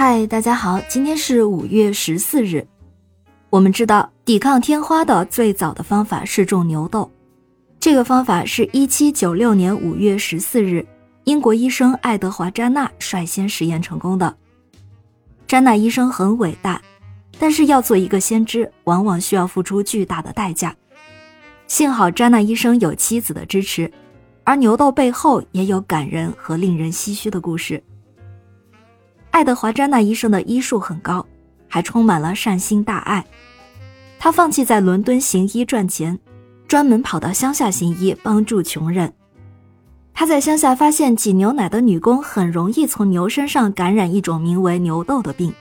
嗨，大家好，今天是五月十四日。我们知道，抵抗天花的最早的方法是种牛痘。这个方法是一七九六年五月十四日，英国医生爱德华·詹纳率先实验成功的。詹纳医生很伟大，但是要做一个先知，往往需要付出巨大的代价。幸好詹纳医生有妻子的支持，而牛痘背后也有感人和令人唏嘘的故事。爱德华·詹纳医生的医术很高，还充满了善心大爱。他放弃在伦敦行医赚钱，专门跑到乡下行医，帮助穷人。他在乡下发现，挤牛奶的女工很容易从牛身上感染一种名为牛痘的病。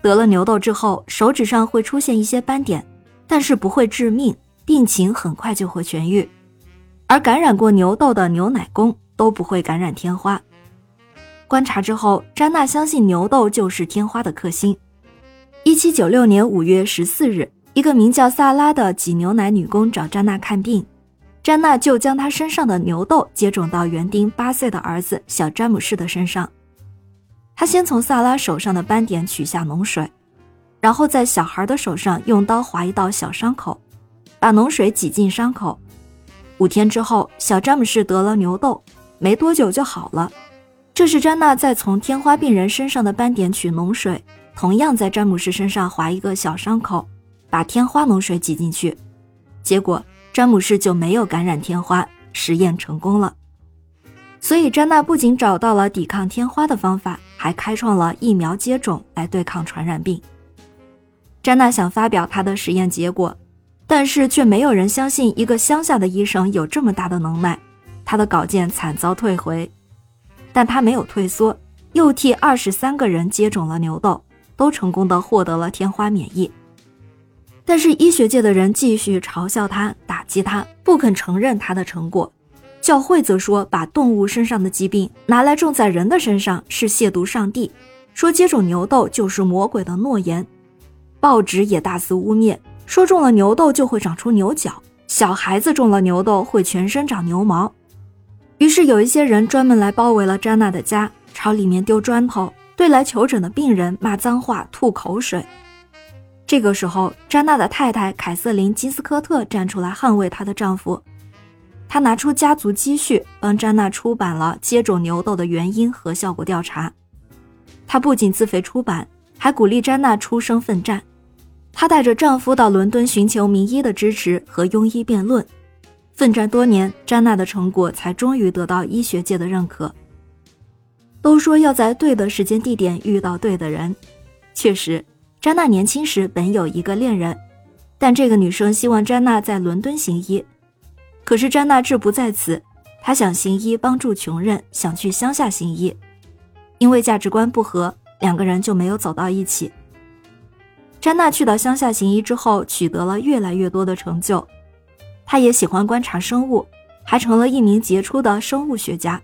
得了牛痘之后，手指上会出现一些斑点，但是不会致命，病情很快就会痊愈。而感染过牛痘的牛奶工都不会感染天花。观察之后，詹娜相信牛痘就是天花的克星。一七九六年五月十四日，一个名叫萨拉的挤牛奶女工找詹娜看病，詹娜就将她身上的牛痘接种到园丁八岁的儿子小詹姆士的身上。她先从萨拉手上的斑点取下脓水，然后在小孩的手上用刀划一道小伤口，把脓水挤进伤口。五天之后，小詹姆士得了牛痘，没多久就好了。这是詹娜在从天花病人身上的斑点取脓水，同样在詹姆士身上划一个小伤口，把天花脓水挤进去，结果詹姆士就没有感染天花，实验成功了。所以詹娜不仅找到了抵抗天花的方法，还开创了疫苗接种来对抗传染病。詹娜想发表她的实验结果，但是却没有人相信一个乡下的医生有这么大的能耐，她的稿件惨遭退回。但他没有退缩，又替二十三个人接种了牛痘，都成功的获得了天花免疫。但是医学界的人继续嘲笑他，打击他，不肯承认他的成果。教会则说，把动物身上的疾病拿来种在人的身上是亵渎上帝，说接种牛痘就是魔鬼的诺言。报纸也大肆污蔑，说中了牛痘就会长出牛角，小孩子中了牛痘会全身长牛毛。于是有一些人专门来包围了詹娜的家，朝里面丢砖头，对来求诊的病人骂脏话、吐口水。这个时候，詹娜的太太凯瑟琳·金斯科特站出来捍卫她的丈夫。她拿出家族积蓄，帮詹娜出版了接种牛痘的原因和效果调查。她不仅自费出版，还鼓励詹娜出声奋战。她带着丈夫到伦敦寻求名医的支持和庸医辩论。奋战多年，詹娜的成果才终于得到医学界的认可。都说要在对的时间地点遇到对的人，确实，詹娜年轻时本有一个恋人，但这个女生希望詹娜在伦敦行医，可是詹娜志不在此，她想行医帮助穷人，想去乡下行医，因为价值观不合，两个人就没有走到一起。詹娜去到乡下行医之后，取得了越来越多的成就。他也喜欢观察生物，还成了一名杰出的生物学家。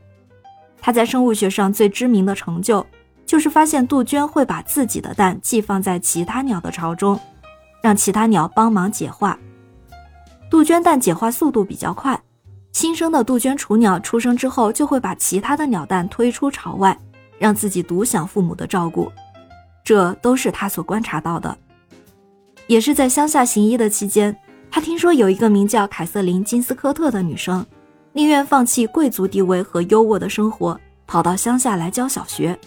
他在生物学上最知名的成就，就是发现杜鹃会把自己的蛋寄放在其他鸟的巢中，让其他鸟帮忙解化。杜鹃蛋解化速度比较快，新生的杜鹃雏鸟出生之后，就会把其他的鸟蛋推出巢外，让自己独享父母的照顾。这都是他所观察到的，也是在乡下行医的期间。他听说有一个名叫凯瑟琳·金斯科特的女生，宁愿放弃贵族地位和优渥的生活，跑到乡下来教小学。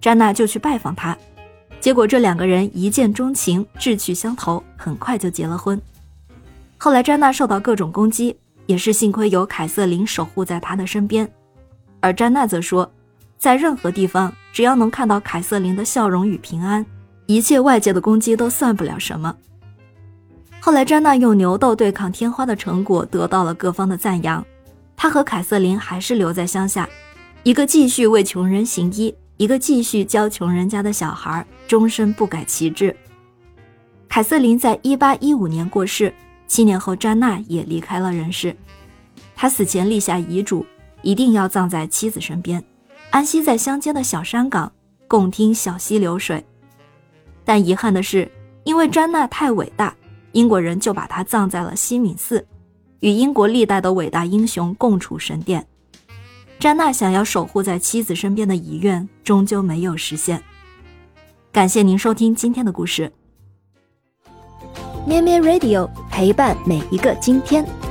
詹娜就去拜访她，结果这两个人一见钟情，志趣相投，很快就结了婚。后来詹娜受到各种攻击，也是幸亏有凯瑟琳守护在她的身边。而詹娜则说，在任何地方，只要能看到凯瑟琳的笑容与平安，一切外界的攻击都算不了什么。后来，詹娜用牛痘对抗天花的成果得到了各方的赞扬。她和凯瑟琳还是留在乡下，一个继续为穷人行医，一个继续教穷人家的小孩，终身不改其志。凯瑟琳在一八一五年过世，七年后，詹娜也离开了人世。他死前立下遗嘱，一定要葬在妻子身边，安息在乡间的小山岗，共听小溪流水。但遗憾的是，因为詹娜太伟大。英国人就把他葬在了西敏寺，与英国历代的伟大英雄共处神殿。詹娜想要守护在妻子身边的遗愿，终究没有实现。感谢您收听今天的故事。咩咩 Radio 陪伴每一个今天。